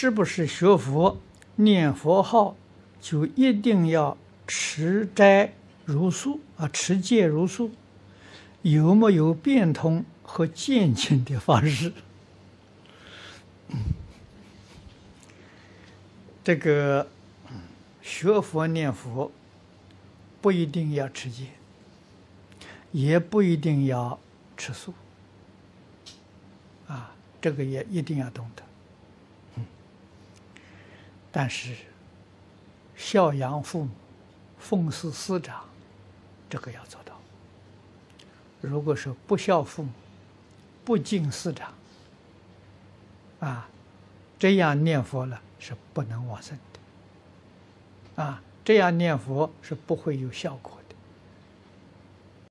是不是学佛念佛号就一定要持斋如素啊？持戒如素，有没有变通和渐进的方式？这个学佛念佛不一定要持戒，也不一定要吃素啊，这个也一定要懂得。但是孝养父母、奉事师长，这个要做到。如果说不孝父母、不敬师长，啊，这样念佛了。是不能往生的，啊，这样念佛是不会有效果。